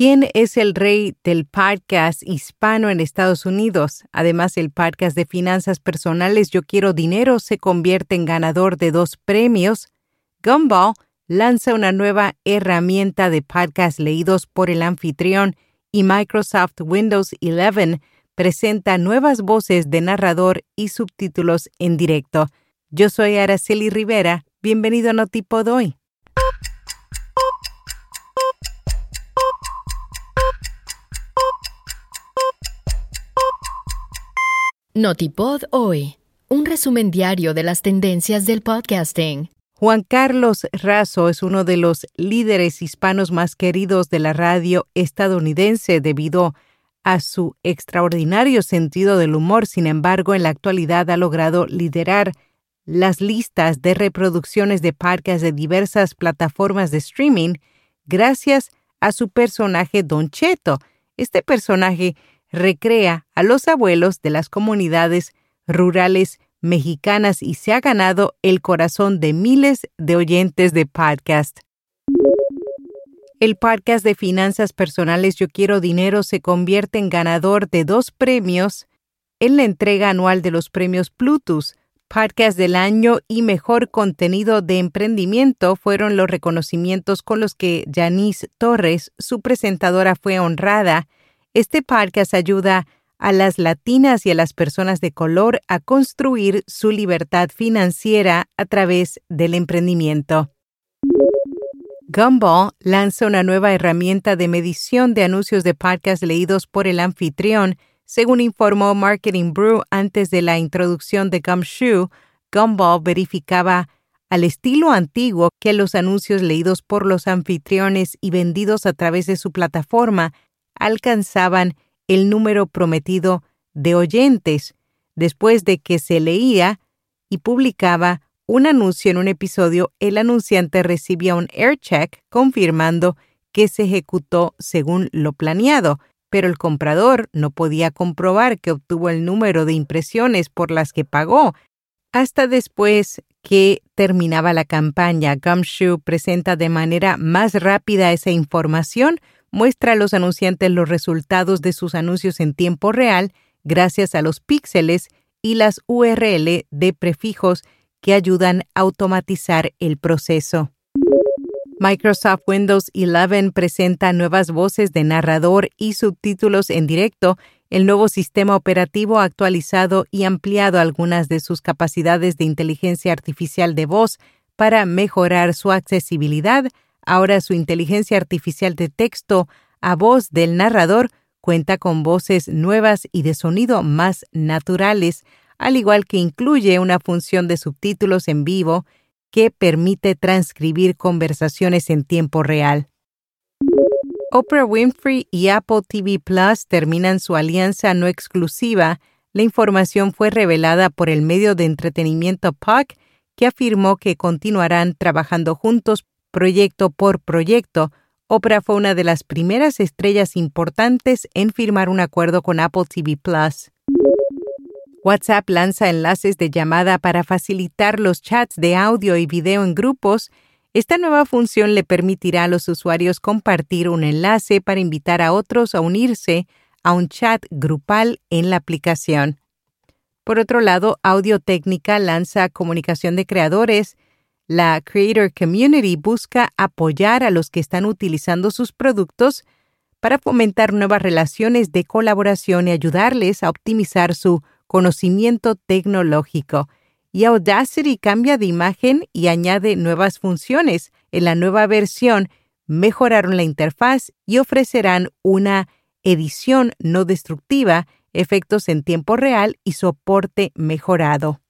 ¿Quién es el rey del podcast hispano en Estados Unidos? Además, el podcast de finanzas personales Yo Quiero Dinero se convierte en ganador de dos premios. Gumball lanza una nueva herramienta de podcast leídos por el anfitrión y Microsoft Windows 11 presenta nuevas voces de narrador y subtítulos en directo. Yo soy Araceli Rivera. Bienvenido a Notipod hoy. Notipod hoy, un resumen diario de las tendencias del podcasting. Juan Carlos Razo es uno de los líderes hispanos más queridos de la radio estadounidense debido a su extraordinario sentido del humor. Sin embargo, en la actualidad ha logrado liderar las listas de reproducciones de podcasts de diversas plataformas de streaming gracias a su personaje Don Cheto. Este personaje recrea a los abuelos de las comunidades rurales mexicanas y se ha ganado el corazón de miles de oyentes de podcast. El podcast de finanzas personales Yo Quiero Dinero se convierte en ganador de dos premios en la entrega anual de los premios Plutus. Podcast del año y mejor contenido de emprendimiento fueron los reconocimientos con los que Janice Torres, su presentadora, fue honrada este podcast ayuda a las latinas y a las personas de color a construir su libertad financiera a través del emprendimiento. Gumball lanza una nueva herramienta de medición de anuncios de podcast leídos por el anfitrión, según informó Marketing Brew antes de la introducción de Gumshoe. Gumball verificaba al estilo antiguo que los anuncios leídos por los anfitriones y vendidos a través de su plataforma alcanzaban el número prometido de oyentes después de que se leía y publicaba un anuncio en un episodio, el anunciante recibía un aircheck confirmando que se ejecutó según lo planeado, pero el comprador no podía comprobar que obtuvo el número de impresiones por las que pagó hasta después que terminaba la campaña. Gumshoe presenta de manera más rápida esa información muestra a los anunciantes los resultados de sus anuncios en tiempo real gracias a los píxeles y las URL de prefijos que ayudan a automatizar el proceso. Microsoft Windows 11 presenta nuevas voces de narrador y subtítulos en directo. El nuevo sistema operativo ha actualizado y ampliado algunas de sus capacidades de inteligencia artificial de voz para mejorar su accesibilidad Ahora su inteligencia artificial de texto a voz del narrador cuenta con voces nuevas y de sonido más naturales, al igual que incluye una función de subtítulos en vivo que permite transcribir conversaciones en tiempo real. Oprah Winfrey y Apple TV Plus terminan su alianza no exclusiva. La información fue revelada por el medio de entretenimiento Puck, que afirmó que continuarán trabajando juntos proyecto por proyecto, Oprah fue una de las primeras estrellas importantes en firmar un acuerdo con Apple TV Plus. WhatsApp lanza enlaces de llamada para facilitar los chats de audio y video en grupos. Esta nueva función le permitirá a los usuarios compartir un enlace para invitar a otros a unirse a un chat grupal en la aplicación. Por otro lado, Audio Técnica lanza comunicación de creadores la Creator Community busca apoyar a los que están utilizando sus productos para fomentar nuevas relaciones de colaboración y ayudarles a optimizar su conocimiento tecnológico. Y Audacity cambia de imagen y añade nuevas funciones. En la nueva versión mejoraron la interfaz y ofrecerán una edición no destructiva, efectos en tiempo real y soporte mejorado.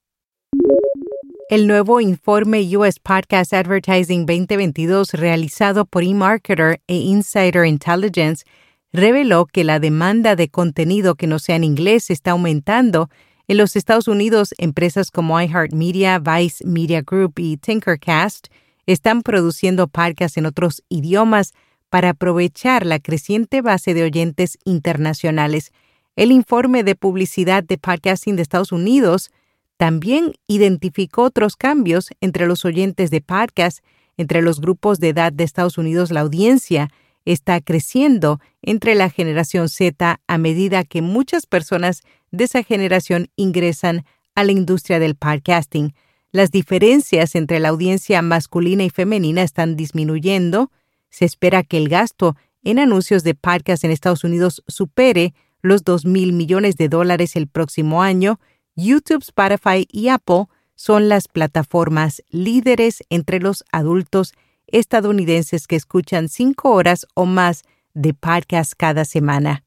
El nuevo informe US Podcast Advertising 2022 realizado por eMarketer e Insider Intelligence reveló que la demanda de contenido que no sea en inglés está aumentando. En los Estados Unidos, empresas como iHeartMedia, Vice Media Group y Tinkercast están produciendo podcasts en otros idiomas para aprovechar la creciente base de oyentes internacionales. El informe de publicidad de podcasting de Estados Unidos también identificó otros cambios entre los oyentes de podcast, entre los grupos de edad de Estados Unidos. La audiencia está creciendo entre la generación Z a medida que muchas personas de esa generación ingresan a la industria del podcasting. Las diferencias entre la audiencia masculina y femenina están disminuyendo. Se espera que el gasto en anuncios de podcast en Estados Unidos supere los 2 mil millones de dólares el próximo año. YouTube, Spotify y Apple son las plataformas líderes entre los adultos estadounidenses que escuchan cinco horas o más de podcast cada semana.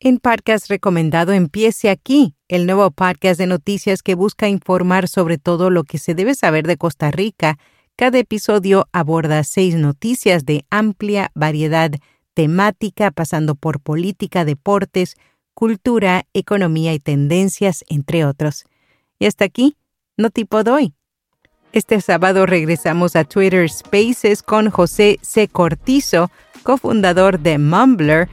En Podcast Recomendado Empiece aquí, el nuevo podcast de noticias que busca informar sobre todo lo que se debe saber de Costa Rica. Cada episodio aborda seis noticias de amplia variedad temática, pasando por política, deportes, cultura, economía y tendencias, entre otros. Y hasta aquí, no tipo doy. Este sábado regresamos a Twitter Spaces con José C. Cortizo, cofundador de Mumbler.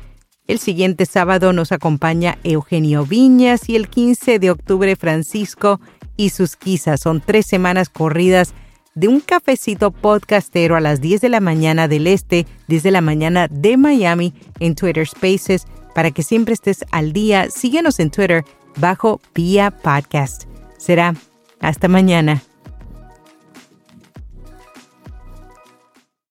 El siguiente sábado nos acompaña Eugenio Viñas y el 15 de octubre Francisco y sus quizás. Son tres semanas corridas de un cafecito podcastero a las 10 de la mañana del este, desde la mañana de Miami en Twitter Spaces. Para que siempre estés al día, síguenos en Twitter bajo Vía Podcast. Será hasta mañana.